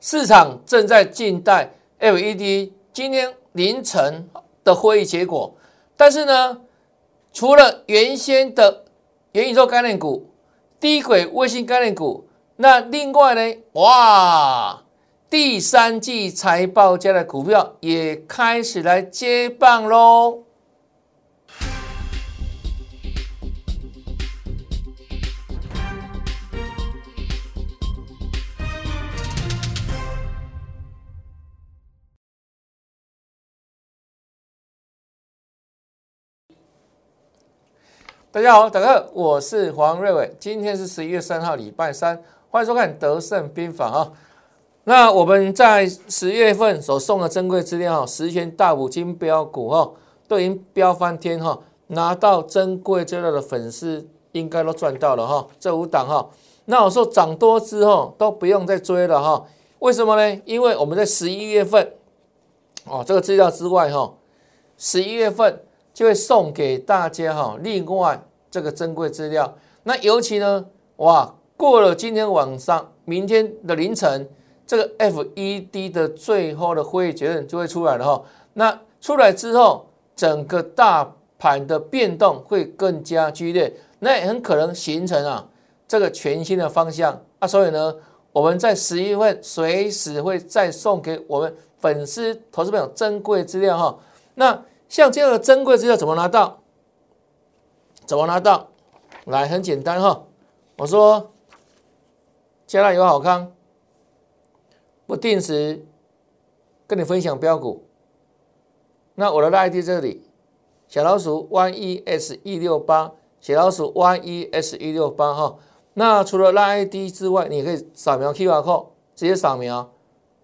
市场正在静待 LED 今天凌晨的会议结果，但是呢，除了原先的元宇宙概念股、低轨卫星概念股，那另外呢，哇，第三季财报佳的股票也开始来接棒喽。大家好，大家好，我是黄瑞伟。今天是十一月三号，礼拜三，欢迎收看《德胜兵法》啊。那我们在十月份所送的珍贵资料哈，十全大补金标股哈，都已经飙翻天哈，拿到珍贵资料的粉丝应该都赚到了哈。这五档哈，那我说涨多之后都不用再追了哈。为什么呢？因为我们在十一月份哦，这个资料之外哈，十一月份就会送给大家哈，另外。这个珍贵资料，那尤其呢，哇，过了今天晚上，明天的凌晨，这个 FED 的最后的会议结论就会出来了哈。那出来之后，整个大盘的变动会更加剧烈，那也很可能形成啊这个全新的方向啊。所以呢，我们在十一月份随时会再送给我们粉丝、投资朋友珍贵资料哈。那像这样的珍贵资料怎么拿到？怎么拿到？来，很简单哈。我说，加大有好康，不定时跟你分享标股。那我的 ID 这里，小老鼠 Y E S 一六八，小老鼠 Y E S 一六八哈。那除了拉 ID 之外，你可以扫描 QR code，直接扫描。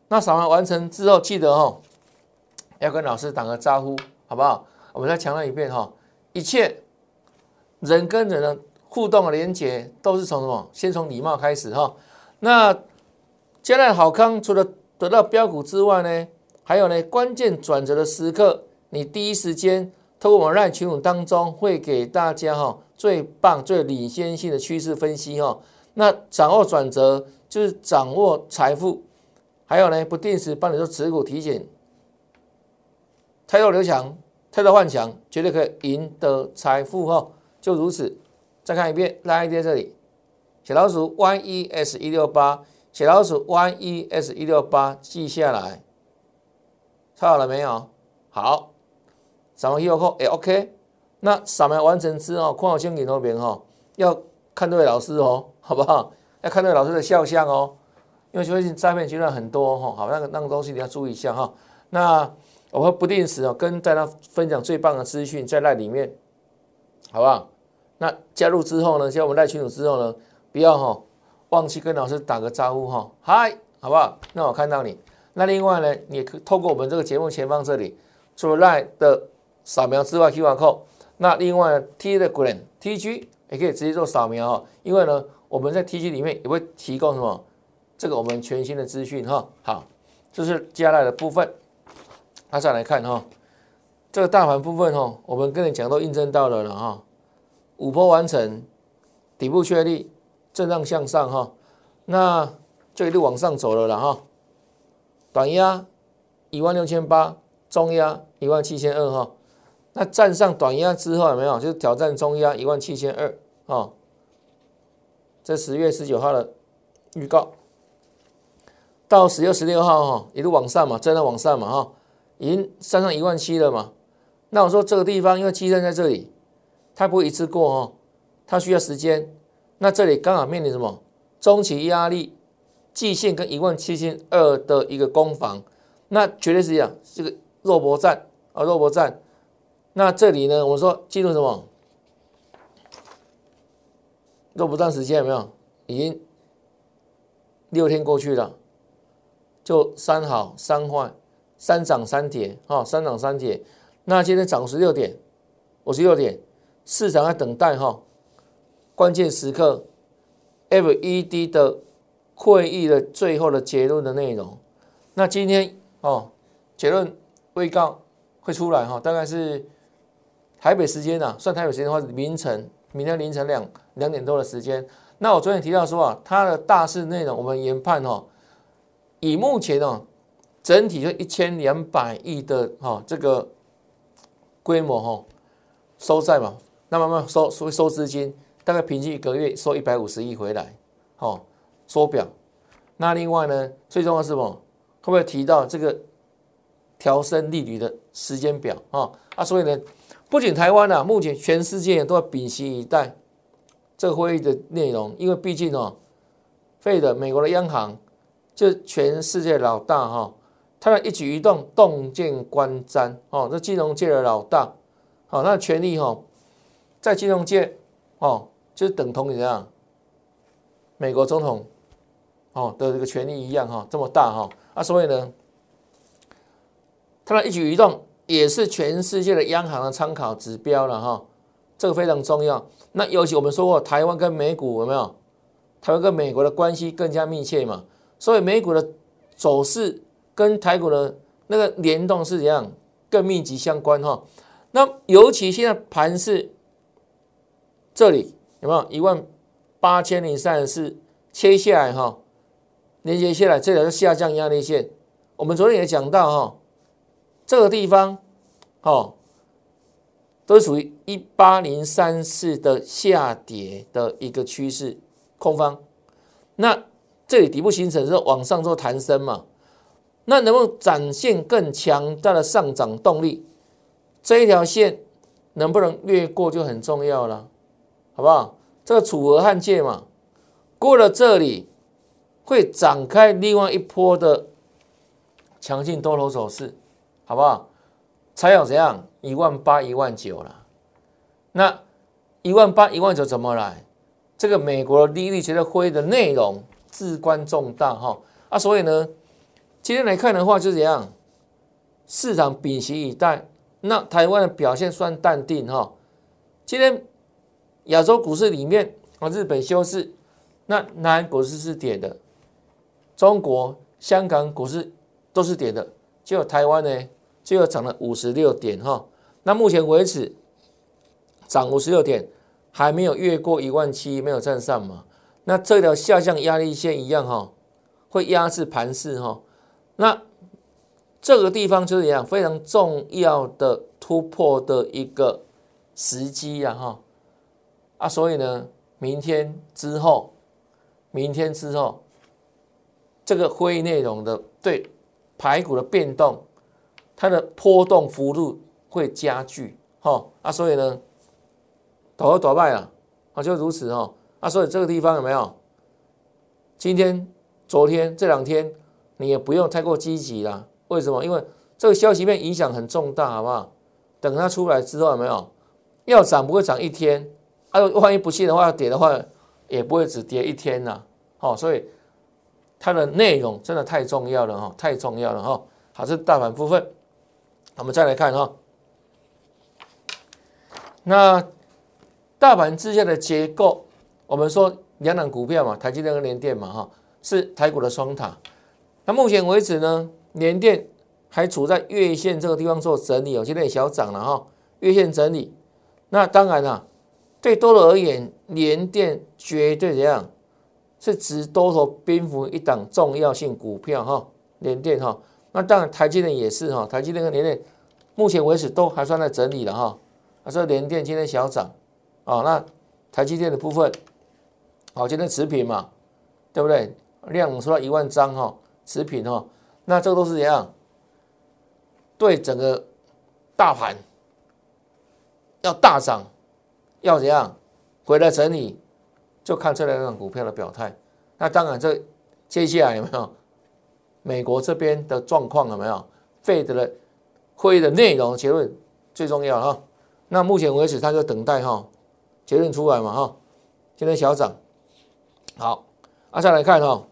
那扫描完成之后，记得哈，要跟老师打个招呼，好不好？我们再强调一遍哈，一切。人跟人的互动的连接都是从什么？先从礼貌开始哈。那将来好康除了得到标股之外呢，还有呢关键转折的时刻，你第一时间透过我们赖群组当中会给大家哈最棒、最领先性的趋势分析哈。那掌握转折就是掌握财富，还有呢不定时帮你做持股提醒，太多留强，太多换强，绝对可以赢得财富哈。就如此，再看一遍，拉 ID 这里，小老鼠 Y E S 一六八，小老鼠 Y E S 一六八，记下来，抄好了没有？好，扫描 QR code 也 OK。那扫描完成之后，括号先给那边哈，要看对老师哦，好不好？要看对老师的肖像哦，因为最近诈骗阶段很多哈，好，那个那个东西你要注意一下哈。那我会不定时哦，跟大家分享最棒的资讯在那里面，好不好？那加入之后呢？加我们赖群组之后呢，不要哈忘记跟老师打个招呼哈，嗨，好不好？那我看到你。那另外呢，你可透过我们这个节目前方这里，除了赖的扫描之外，QR code。那另外 T 的 Green TG 也可以直接做扫描哈，因为呢，我们在 TG 里面也会提供什么？这个我们全新的资讯哈。好，这是加赖的部分。那再来看哈，这个大盘部分哈，我们跟你讲都印证到了了哈。五波完成，底部确立，震荡向上哈，那就一路往上走了了哈。短压一万六千八，中压一万七千二哈。那站上短压之后有没有？就是挑战中压一万七千二啊。这十月十九号的预告，到十月十六号哈，一路往上嘛，震荡往上嘛哈，已经上上一万七了嘛。那我说这个地方因为基站在这里。它不会一次过哦，它需要时间。那这里刚好面临什么中期压力，季线跟一万七千二的一个攻防，那绝对是这样，这个肉搏战啊，肉搏战。那这里呢，我们说进入什么肉搏战时间有没有？已经六天过去了，就三好三坏，三涨三跌啊，三涨三跌。那今天涨十六点，五十六点。市场在等待哈，关键时刻，FED 的会议的最后的结论的内容。那今天哦，结论未告会出来哈，大概是台北时间呐，算台北时间的话，是凌晨，明天凌晨两两点多的时间。那我昨天提到说啊，它的大势内容，我们研判哈，以目前哦，整体就一千两百亿的哈这个规模哈收债嘛，那慢慢收收收资金，大概平均一个月收一百五十亿回来，哦缩表。那另外呢，最重要是什么？会不会提到这个调升利率的时间表啊？啊，所以呢，不仅台湾啊，目前全世界都要屏息以待这个会议的内容，因为毕竟哦，费的美国的央行就全世界老大哈，他的一举一动洞见观瞻哦，这金融界的老大，好，那权力哈，在金融界哦，就等同于怎样？美国总统。哦的这个权力一样哈，这么大哈啊，所以呢，他的一举一动也是全世界的央行的参考指标了哈，这个非常重要。那尤其我们说过，台湾跟美股有没有？台湾跟美国的关系更加密切嘛，所以美股的走势跟台股的那个联动是怎样更密集相关哈。那尤其现在盘是这里有没有一万八千零三十四切下来哈？连接下来，这条是下降压力线。我们昨天也讲到哈，这个地方哦，都属于一八零三四的下跌的一个趋势空方。那这里底部形成之后往上做弹升嘛？那能不能展现更强大的上涨动力？这一条线能不能越过就很重要了，好不好？这个楚河汉界嘛，过了这里。会展开另外一波的强劲多头走势，好不好？才有怎样一万八、一万九了。那一万八、一万九怎么来？这个美国利率决策会议的内容至关重大哈啊！所以呢，今天来看的话，就怎样？市场屏息以待。那台湾的表现算淡定哈。今天亚洲股市里面啊，日本休市，那南股市是跌的。中国、香港股市都是跌的，只有台湾呢，最后涨了五十六点哈。那目前为止涨五十六点，还没有越过一万七，没有站上嘛？那这条下降压力线一样哈，会压制盘势哈。那这个地方就是一样非常重要的突破的一个时机呀哈。啊，所以呢，明天之后，明天之后。这个会议内容的对排骨的变动，它的波动幅度会加剧，哈啊，所以呢，倒和倒败啊，啊就如此哦啊，所以这个地方有没有？今天、昨天这两天你也不用太过积极啦，为什么？因为这个消息面影响很重大，好不好？等它出来之后有没有？要涨不会涨一天，啊，万一不信的话，跌的话也不会只跌一天呐，好，所以。它的内容真的太重要了哈，太重要了哈。好，这是大盘部分，我们再来看哈。那大盘之下的结构，我们说两档股票嘛，台积电跟联电嘛哈，是台股的双塔。那目前为止呢，联电还处在月线这个地方做整理，哦，现在也小涨了哈，月线整理。那当然了，对多头而言，联电绝对怎样？是值多头蝙蝠一档重要性股票哈，联电哈，那当然台积电也是哈，台积电跟联电目前为止都还算在整理了哈，啊，所以联电今天小涨啊，那台积电的部分，好，今天持平嘛，对不对？量说一万张哈，持平哈，那这个都是怎样？对整个大盘要大涨，要怎样回来整理？就看这两张股票的表态，那当然这接下来有没有美国这边的状况有没有？费德的会议的内容结论最重要哈。那目前为止，他就等待哈结论出来嘛哈。今天小涨，好，啊再来看哈，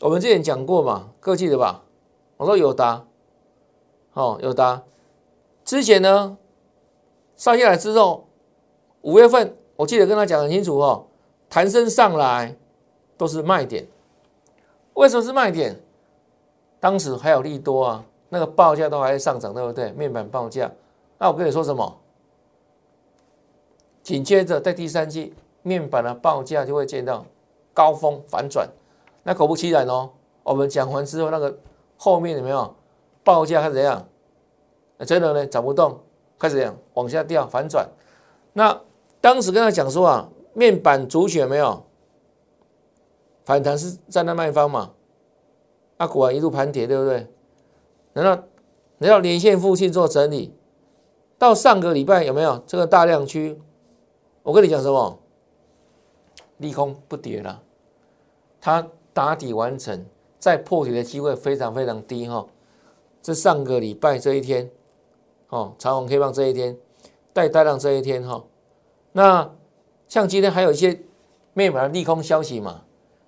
我们之前讲过嘛，各记得吧？我说有答，哦有答。之前呢上下来之后，五月份我记得跟他讲很清楚哦。弹升上来都是卖点，为什么是卖点？当时还有利多啊，那个报价都还在上涨，对不对？面板报价，那我跟你说什么？紧接着在第三季，面板的报价就会见到高峰反转。那果不其然哦，我们讲完之后，那个后面有没有报价开始怎样？真的呢，涨不动，开始怎样往下掉，反转。那当时跟他讲说啊，面板主选没有反弹是站在卖方嘛？那果然一路盘跌，对不对？难道难道连线附近做整理？到上个礼拜有没有这个大量区？我跟你讲什么？利空不跌了，它打底完成，再破底的机会非常非常低哈。这上个礼拜这一天，哦，长虹 K 棒这一天，带大量这一天哈。那像今天还有一些面板的利空消息嘛？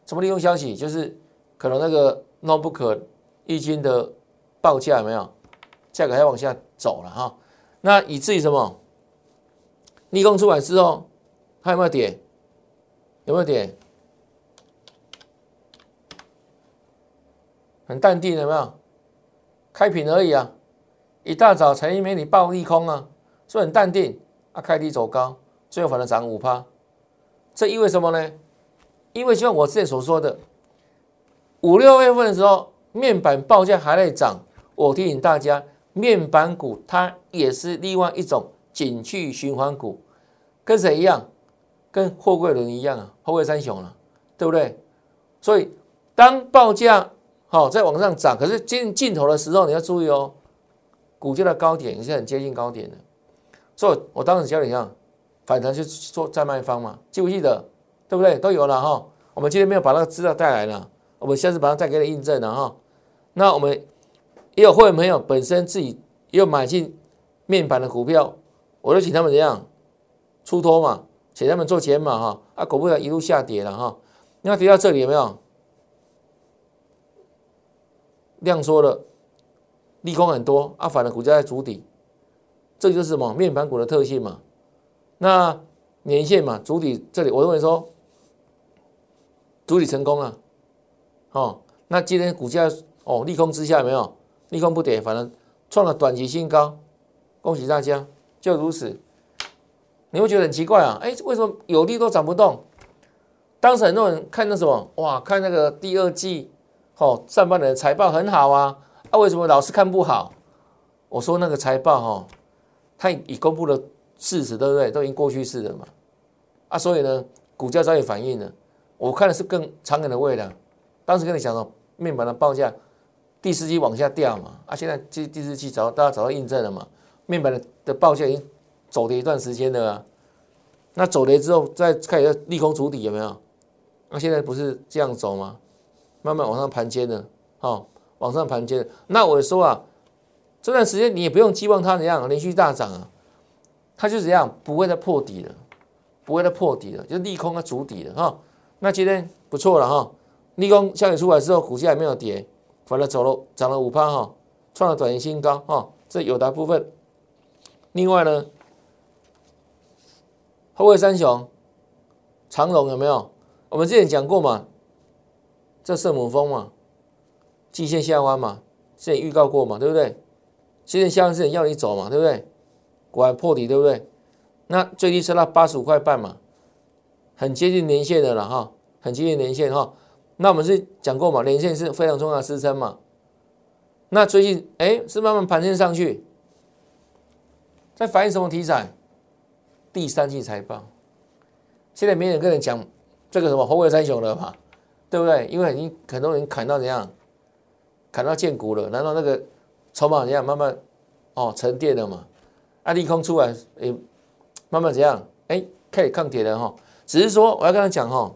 什么利空消息？就是可能那个 notebook 一斤的报价有没有？价格还往下走了哈。那以至于什么？利空出来之后，它有没有跌？有没有点很淡定？有没有开平而已啊？一大早财经媒体报利空啊，说很淡定啊，开低走高，最后反而涨五趴。这意味什么呢？因为就像我之前所说的，五六月份的时候，面板报价还在涨。我提醒大家，面板股它也是另外一种景气循环股，跟谁一样？跟货柜轮一样啊，货柜三雄了，对不对？所以当报价好在往上涨，可是进尽头的时候，你要注意哦，股价的高点也是很接近高点的。所以我当时教你一样，反弹去做再卖方嘛，记不记得？对不对？都有了哈。我们今天没有把那个资料带来了，我们下次把它再给你印证了哈。那我们也有会员朋友本身自己也有买进面板的股票，我就请他们怎样出脱嘛。请他们做减码哈，啊，股票一路下跌了哈，你看跌到这里有没有？量缩了，利空很多，啊，反而股价在筑底，这就是什么面板股的特性嘛？那年限嘛，主体这里，我认为说主体成功了，哦，那今天股价哦利空之下没有？利空不跌，反正创了短期新高，恭喜大家，就如此。你会觉得很奇怪啊？哎，为什么有利都涨不动？当时很多人看那什么，哇，看那个第二季，哦，上半年的财报很好啊，啊，为什么老是看不好？我说那个财报哈，它已公布了事实，对不对？都已经过去式了嘛，啊，所以呢，股价早已反应了。我看的是更长远的未来。当时跟你讲了，面板的报价第四季往下掉嘛，啊，现在第第四季找大家找到印证了嘛，面板的的报价已经。走了一段时间的啊，那走了之后再开始利空筑底有没有？那现在不是这样走吗？慢慢往上盘接的，哦，往上盘接的。那我说啊，这段时间你也不用期望它怎样连续大涨啊，它就怎样不会再破底了，不会再破底了，就利空它筑底了哈。那今天不错了哈，利空消息出来之后，股价也没有跌，反而走了涨了五趴哈，创了短期新高哈。这有的部分，另外呢。后位三雄，长荣有没有？我们之前讲过嘛，这圣母峰嘛，季线下弯嘛，之前预告过嘛，对不对？季线下弯之前要你走嘛，对不对？果然破底，对不对？那最低是到八十五块半嘛，很接近年线的了哈，很接近年线哈。那我们是讲过嘛，年线是非常重要的支撑嘛。那最近哎，是慢慢盘升上去，在反映什么题材？第三季财报，现在没人跟人讲这个什么红卫三雄了嘛，对不对？因为已经很多人砍到怎样，砍到见骨了，难道那个筹码怎样慢慢哦沉淀了嘛？啊，利空出来，诶，慢慢怎样？哎，开始抗跌了哈。只是说我要跟他讲哈，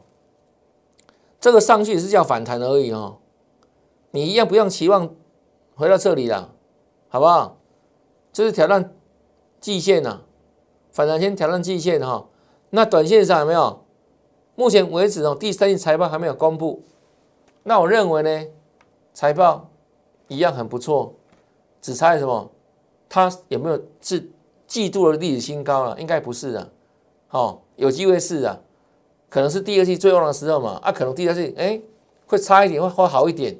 这个上去是叫反弹而已哈，你一样不用期望回到这里了，好不好？这是挑战季线呐。反弹先挑战季线哈，那短线上有没有？目前为止哦，第三季财报还没有公布，那我认为呢，财报一样很不错，只差什么？它有没有是季度的历史新高了？应该不是的，哦，有机会是啊，可能是第二季最旺的时候嘛，啊，可能第二季哎会差一点，会会好一点，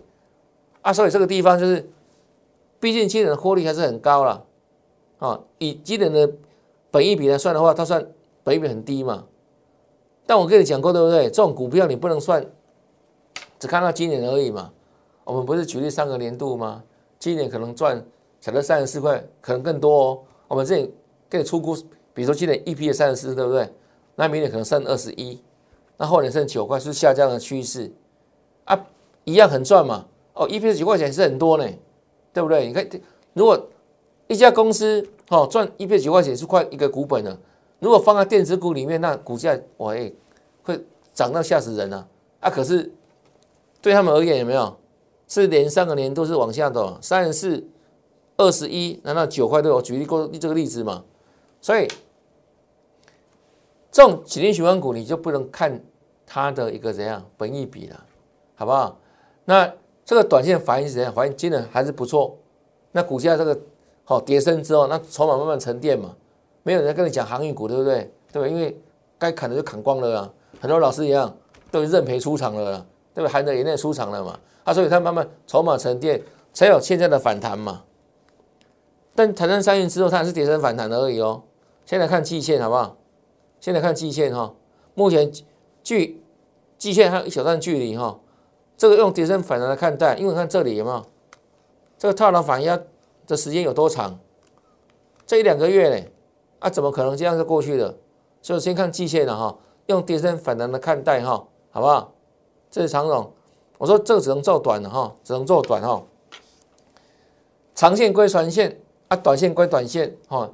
啊，所以这个地方就是，毕竟今年的获利还是很高了，啊，以今年的。本益比来算的话，它算本益比很低嘛？但我跟你讲过，对不对？这种股票你不能算，只看到今年而已嘛。我们不是举例上个年度吗？今年可能赚小的三十四块，可能更多哦。我们这里给你出估，比如说今年 EP 的三十四，对不对？那明年可能剩二十一，那后年剩九块，是下降的趋势啊，一样很赚嘛。哦，EP 九块钱是很多呢，对不对？你看，如果一家公司哦赚 EP 九块钱是快一个股本了，如果放在电子股里面，那股价哇哎会涨到吓死人啊！啊，可是对他们而言有没有？是连三个年都是往下的，三十四、二十一，难道九块都有？举例过这个例子嘛？所以这种几年循环股，你就不能看它的一个怎样本益比了，好不好？那这个短线反应是怎样？反应今年还是不错。那股价这个好跌升之后，那筹码慢慢沉淀嘛，没有人跟你讲航运股，对不对？对吧？因为该砍的就砍光了啊，很多老师一样都认赔出场了，对吧？含着眼泪出场了嘛。啊，所以它慢慢筹码沉淀，才有现在的反弹嘛。但弹升三运之后，它还是跌升反弹而已哦。先来看季线好不好？先来看季线哈，目前距季线还有一小段距离哈。这个用跌升反弹来看待，因为看这里有没有这个套牢反压的时间有多长？这一两个月呢？啊，怎么可能这样就过去了？所以先看季线了哈，用跌升反弹来看待哈，好不好？这是长总。我说这个只能做短的哈，只能做短哈。长线归长线啊，短线归短线哈。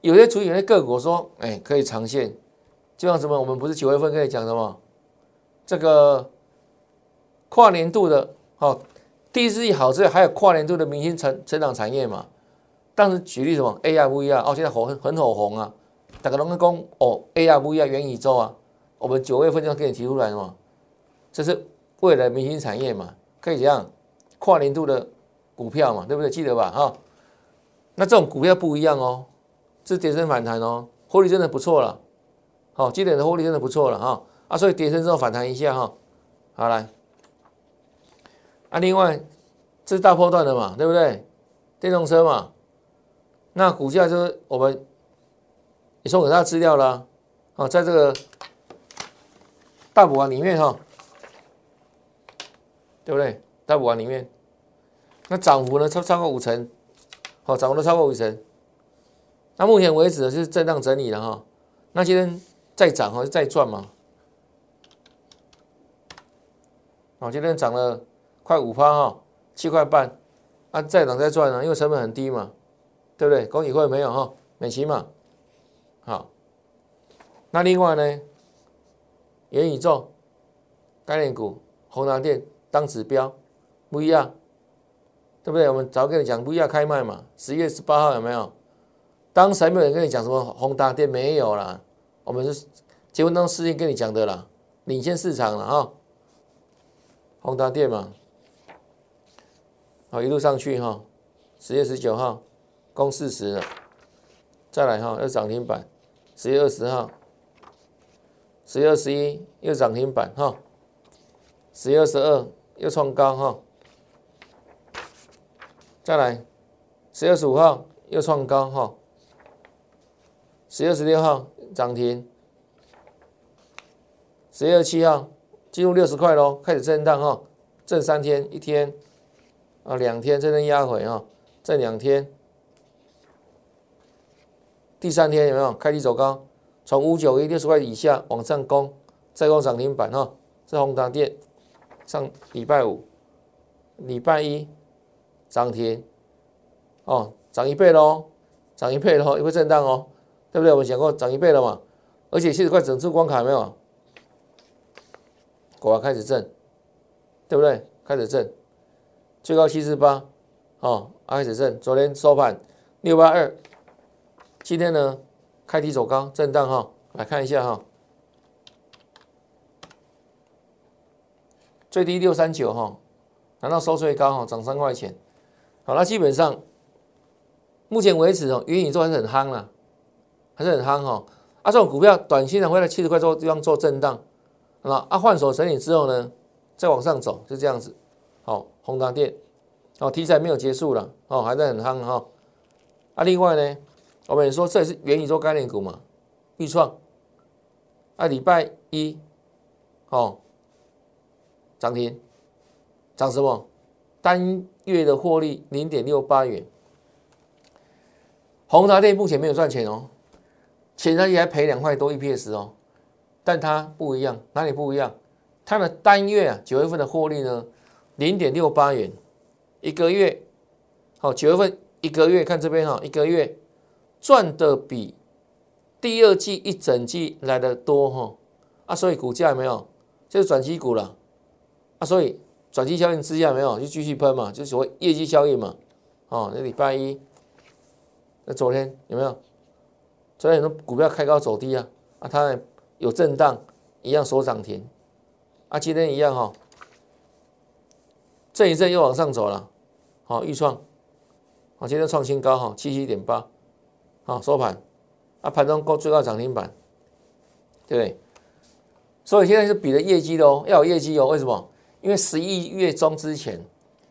有些主有些个股说，哎，可以长线，就像什么，我们不是九月份可以讲的吗？这个跨年度的哦，第一季好之后还有跨年度的明星成成长产业嘛。当时举例什么 A R V R 哦，现在火很很火红啊。大家拢讲哦 A R V R 元宇宙啊，我们九月份就给你提出来嘛，这是。未来明星产业嘛，可以这样跨年度的股票嘛，对不对？记得吧？哈，那这种股票不一样哦，是跌升反弹哦，获利真的不错了。好，今年的获利真的不错了哈啊，所以跌升之后反弹一下哈，好来啊，另外这是大波段的嘛，对不对？电动车嘛，那股价就是我们也送给大家资料了啊，在这个大补丸里面哈。对不对？大补丸里面，那涨幅呢超超过五成，好，涨幅都超过五成。那目前为止呢是震荡整理了哈。那今天再涨哈，再赚嘛。哦，今天涨了快五趴哈，七块半。啊，再涨再赚呢，因为成本很低嘛，对不对？恭喜会没有哈？美琪嘛，好。那另外呢，元宇宙概念股，红蓝电。当指标不一样，对不对？我们早跟你讲不要开卖嘛，十月十八号有没有？当时没有人跟你讲什么宏达电没有啦，我们是结婚当事先跟你讲的啦，领先市场了哈。宏达电嘛，好一路上去哈，十月十九号攻四十了，再来哈又涨停板，十月二十号，十月二十一又涨停板哈，十月二十二。又创高哈，再来十月十五号又创高哈，十月十六号涨停，十月七号进入六十块喽，开始震荡哈，震三天一天啊两天真正压回哈，震两天。第三天有没有开低走高，从五九一六十块以下往上攻，再攻涨停板哈，是宏达电。上礼拜五、礼拜一涨停，哦，涨一倍喽，涨一倍喽，也会震荡哦，对不对？我们讲过涨一倍了嘛，而且七十块整数关卡没有，果然开始震，对不对？开始震，最高七十八，哦，开始震。昨天收盘六八二，今天呢开低走高，震荡哈，来看一下哈。最低六三九哈，难道收最高哈，涨三块钱？好，那基本上目前为止哦，元宇宙还是很夯了，还是很夯哈。啊，这种股票短期呢会在七十块做地方做震荡，啊，啊换手整理之后呢，再往上走，就这样子。好，宏达电，哦，题材没有结束了，哦，还在很夯哈。啊，另外呢，我们也说这也是元宇宙概念股嘛，预创。啊，礼拜一，哦。涨停，涨什么？单月的获利零点六八元。宏达电目前没有赚钱哦，前三季还赔两块多 EPS 哦，但它不一样，哪里不一样？它的单月啊，九月份的获利呢，零点六八元，一个月，好，九月份一个月看这边哈，一个月赚的比第二季一整季来的多哈，啊，所以股价有没有？就是转机股了，啊，所以转机效应之下没有就继续喷嘛，就所谓业绩效应嘛，哦，那礼拜一。那昨天有没有？昨天很多股票开高走低啊，啊，它有震荡，一样收涨停，啊，今天一样哈，震一震又往上走了，好，预创，好，今天创新高哈，七七点八，好，收盘，啊，盘中高最高涨停板，对不对？所以现在是比的业绩的哦，要有业绩哦，为什么？因为十一月中之前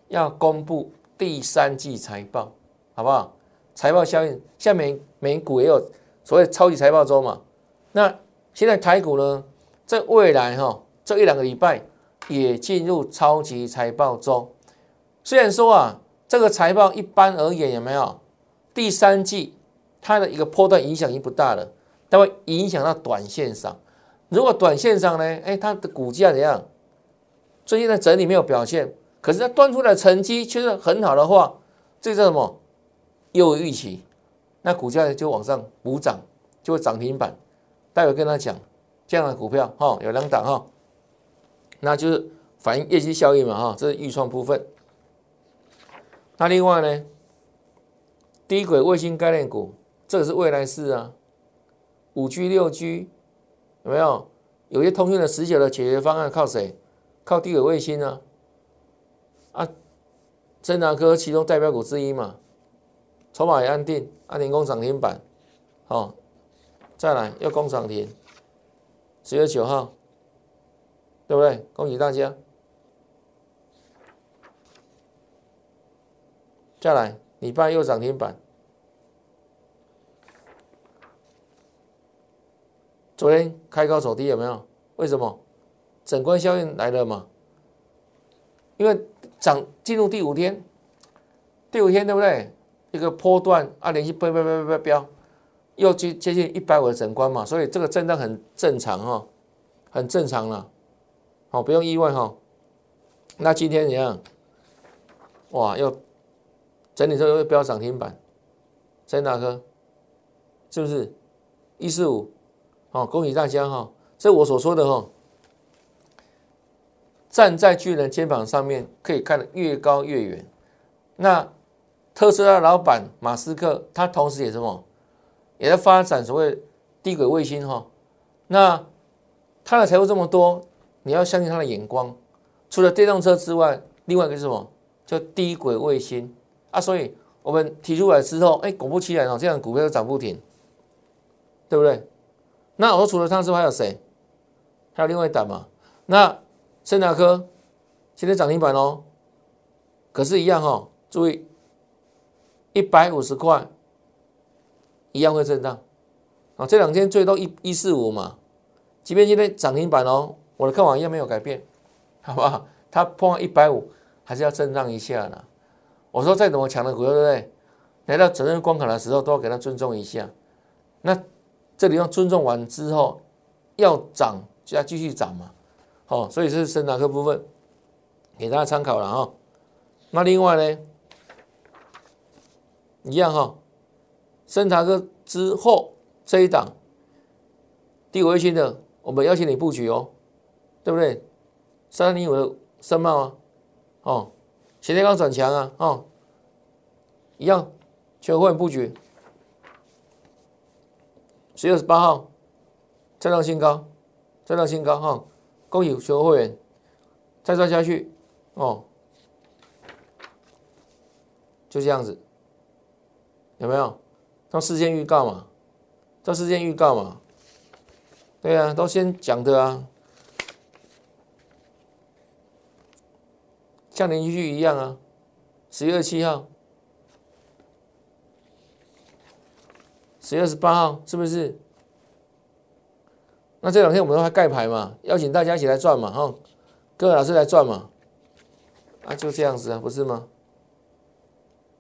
要公布第三季财报，好不好？财报效应，像美美股也有所谓超级财报周嘛？那现在台股呢，在未来哈这一两个礼拜也进入超级财报周。虽然说啊，这个财报一般而言有没有第三季它的一个波段影响已经不大了，但会影响到短线上。如果短线上呢，哎，它的股价怎样？最近的整理没有表现，可是它端出来的成绩却是很好的话，这叫什么？又有预期，那股价就往上补涨，就会涨停板。待会跟他讲，这样的股票哈有两档哈，那就是反映业绩效应嘛哈，这是预创部分。那另外呢，低轨卫星概念股，这个是未来式啊，五 G、六 G 有没有？有些通讯的持久的解决方案靠谁？靠低轨卫星啊，啊，深达科其中代表股之一嘛。筹码也安定，安宁工涨停板，好，再来又工涨停，十月九号，对不对？恭喜大家！再来，礼拜又涨停板，昨天开高走低有没有？为什么？整关效应来了嘛？因为涨进入第五天，第五天对不对？一个波段啊，连续飙飙飙飙飙，又接接近一百五的整关嘛，所以这个震荡很正常哈，很正常了，好不用意外哈。那今天怎样？哇，又整理之后又飙涨停板，在哪个？是不是一四五？好，恭喜大家哈！这我所说的哈，站在巨人肩膀上面，可以看得越高越远。那。特斯拉老板马斯克，他同时也什么，也在发展所谓低轨卫星哈。那他的财富这么多，你要相信他的眼光。除了电动车之外，另外一个是什么？叫低轨卫星啊。所以我们提出来之后，哎，果不其然哦，这样股票都涨不停，对不对？那我说除了他之外还有谁？还有另外一档嘛？那森达科今天涨停板哦，可是，一样哦，注意。一百五十块，一样会震荡啊！这两天最多一一四五嘛，即便今天涨停板哦，我的看法一样没有改变，好不好？它碰到一百五，还是要震荡一下的。我说再怎么强的股票，对不对？来到责任关卡的时候，都要给它尊重一下。那这里要尊重完之后，要涨就要继续涨嘛。哦，所以是深达克部分，给大家参考了哈。那另外呢？一样哈，深塔哥之后这一档，低轨卫星的，我们邀请你布局哦，对不对？三零五的深茂啊，哦，前天刚转强啊，哦，一样，全会布局，十月二十八号再创新高，再创新高哈，恭喜全会员，再赚下去哦，就这样子。有没有？都事先预告嘛？都事先预告嘛？对啊，都先讲的啊，像连续剧一样啊。十月二七号，十月二十八号，是不是？那这两天我们都还盖牌嘛，邀请大家一起来赚嘛，哈，各位老师来赚嘛。啊，就这样子啊，不是吗？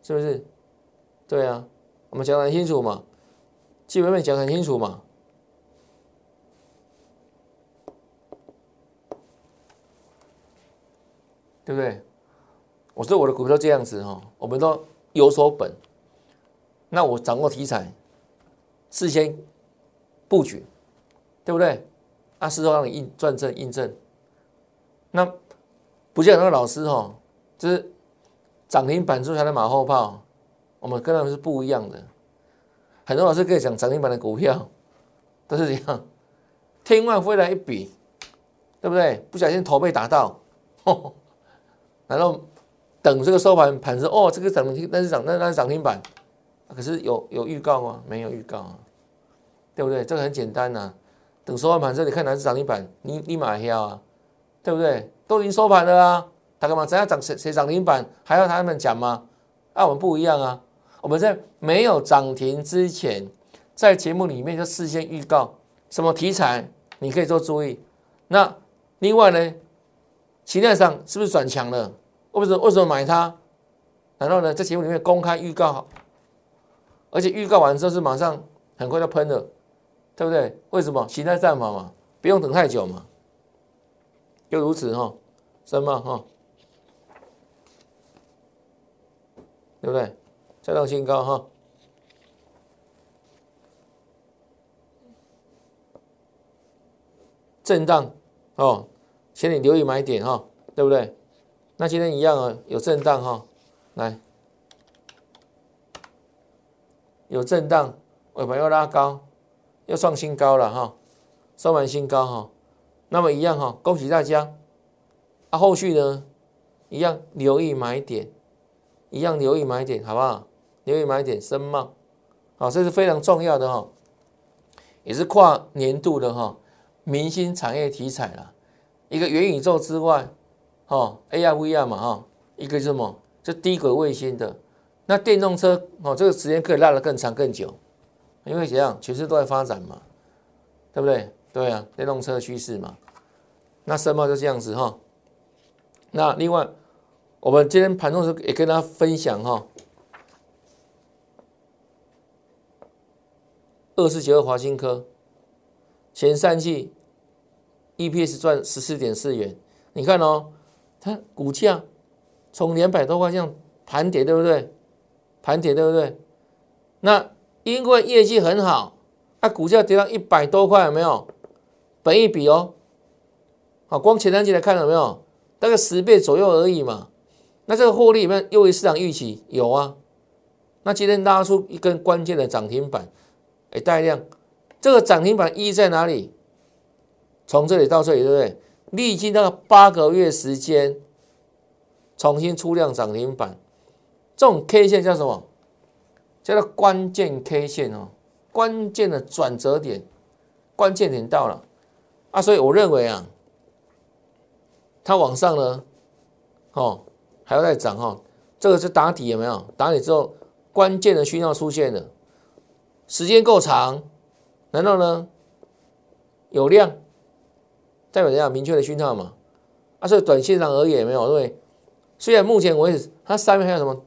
是不是？对啊，我们讲得很清楚嘛，基本面讲很清楚嘛，对不对？我说我的股票这样子哈，我们都有所本，那我掌握题材，事先布局，对不对？啊，事后让你印转正印证，那不像那个老师哈，就是涨停板之后才能马后炮。我们跟他们是不一样的，很多老师可以讲涨停板的股票都是这样，天外飞来一笔，对不对？不小心头被打到，然后等这个收盘盘子哦，这个涨停那是涨那那是涨停板，可是有有预告吗？没有预告啊，对不对？这个很简单呐，等收盘盘子你看哪是涨停板，你立马要啊，对不对？都已经收盘了啊，他干嘛？只要涨谁谁涨停板，还要他们讲吗？啊，我们不一样啊。我们在没有涨停之前，在节目里面就事先预告什么题材，你可以做注意。那另外呢，形态上是不是转强了？为什么为什么买它？然后呢，在节目里面公开预告，而且预告完之后是马上很快就喷了，对不对？为什么？形态战法嘛，不用等太久嘛，就如此哈，什么哈，对不对？再创新高哈，震荡哦，请你留意买点哈，对不对？那今天一样啊，有震荡哈，来，有震荡，尾盘又拉高，又创新高了哈，收完新高哈，那么一样哈，恭喜大家，啊，后续呢，一样留意买点，一样留意买点，好不好？留意买点深茂，好，这是非常重要的哈，也是跨年度的哈明星产业题材了。一个元宇宙之外，哈 AR VR 嘛哈，一个什么？就低轨卫星的。那电动车哦，这个时间可以拉得更长更久，因为怎样，全世界都在发展嘛，对不对？对啊，电动车趋势嘛。那深茂就这样子哈。那另外，我们今天盘中时也跟大家分享哈。二四九二华新科前三季 EPS 赚十四点四元，你看哦，它股价从两百多块这样盘跌，对不对？盘跌对不对？那因为业绩很好，那股价跌到一百多块，有没有？本一比哦，好，光前三季来看有没有？大概十倍左右而已嘛。那这个获利有没有优于市场预期？有啊。那今天拉出一根关键的涨停板。哎，带量，这个涨停板意义在哪里？从这里到这里，对不对？历经那个八个月时间，重新出量涨停板，这种 K 线叫什么？叫做关键 K 线哦，关键的转折点，关键点到了啊！所以我认为啊，它往上呢，哦，还要再涨哈，这个是打底有没有？打底之后，关键的讯号出现了。时间够长，难道呢有量代表怎样明确的讯号嘛？啊，所以短线上而言没有，因为虽然目前为止它上面还有什么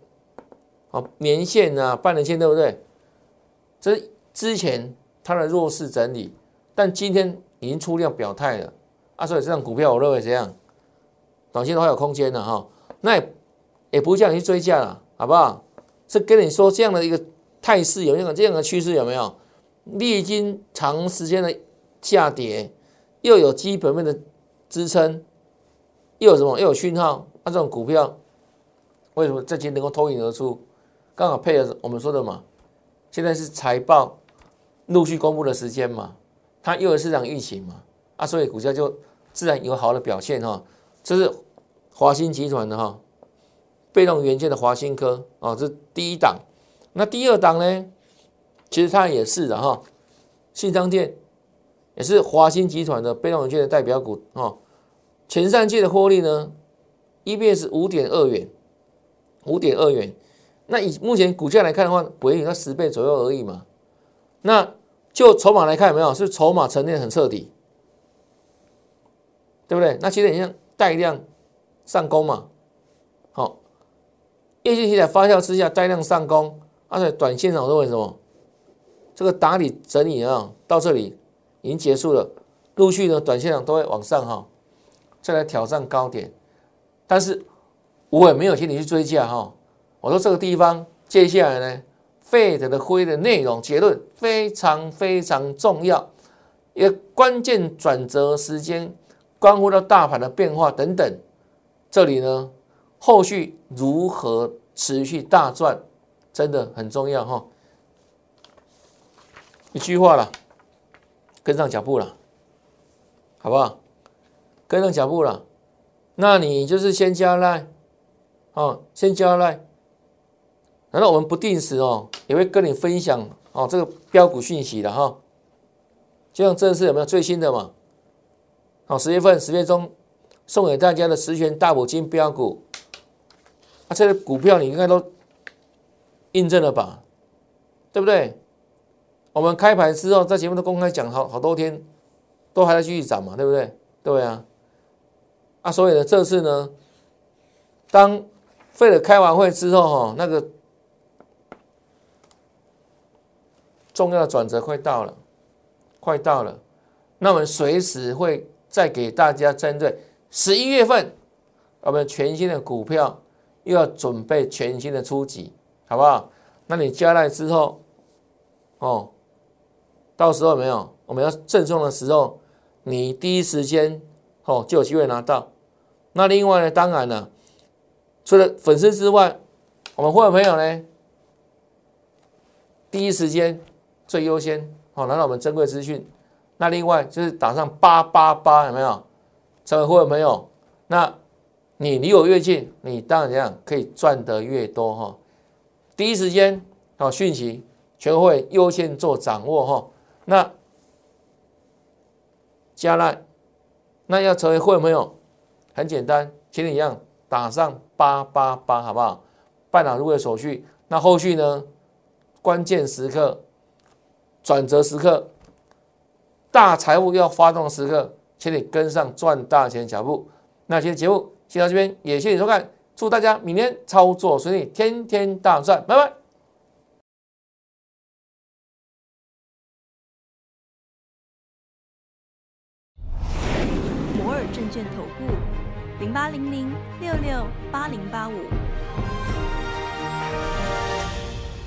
啊年线啊半年线对不对？这之前它的弱势整理，但今天已经出量表态了啊，所以这张股票我认为怎样，短线的话有空间的哈，那也不叫你去追价了，好不好？是跟你说这样的一个。态势有那个这样的趋势有没有？历经长时间的下跌，又有基本面的支撑，又有什么？又有讯号。那这种股票为什么这期能够脱颖而出？刚好配合我们说的嘛。现在是财报陆续公布的时间嘛，它又有市场预期嘛，啊，所以股价就自然有好的表现哈。这是华兴集团的哈，被动元件的华兴科啊，这是第一档。那第二档呢？其实它也是的哈，信昌店也是华兴集团的被动元件的代表股哦。前三季的获利呢，EPS 五点二元，五点二元。那以目前股价来看的话，不会它十倍左右而已嘛。那就筹码来看有没有？是筹码沉淀很彻底，对不对？那其实你像带量上攻嘛，好业绩题材发酵之下带量上攻，而且短线上我认为什么？这个打理整理啊，到这里已经结束了，陆续呢短线上都会往上哈，再来挑战高点，但是我也没有请你去追价哈。我说这个地方接下来呢，费德的会议的内容结论非常非常重要，一个关键转折时间，关乎到大盘的变化等等，这里呢后续如何持续大赚，真的很重要哈。一句话了，跟上脚步了，好不好？跟上脚步了，那你就是先加赖，哦，先加赖。难道我们不定时哦，也会跟你分享哦这个标股讯息的哈？就像这次有没有最新的嘛？好，十月份十月中送给大家的十全大补金标股，啊，这个股票你应该都印证了吧？对不对？我们开盘之后，在节目都公开讲好好多天，都还在继续涨嘛，对不对？对啊，啊，所以呢，这次呢，当费了开完会之后，哈，那个重要的转折快到了，快到了，那我们随时会再给大家针对十一月份我们全新的股票又要准备全新的初级，好不好？那你加来之后，哦。到时候没有，我们要赠送的时候，你第一时间哦就有机会拿到。那另外呢，当然了，除了粉丝之外，我们会员朋友呢，第一时间最优先哦拿到我们珍贵资讯。那另外就是打上八八八有没有？成为会员朋友，那你离我越近，你当然这样可以赚得越多哈。第一时间哦讯息全会优先做掌握哈。那加赖，那要成为会员朋友，很简单，请你一样打上八八八，好不好？办好入会手续，那后续呢？关键时刻、转折时刻、大财务要发动的时刻，请你跟上赚大钱脚步。那今天节目先到这边，也谢谢收看，祝大家明天操作顺利，天天大赚，拜拜。摩尔证券投顾零八零零六六八零八五。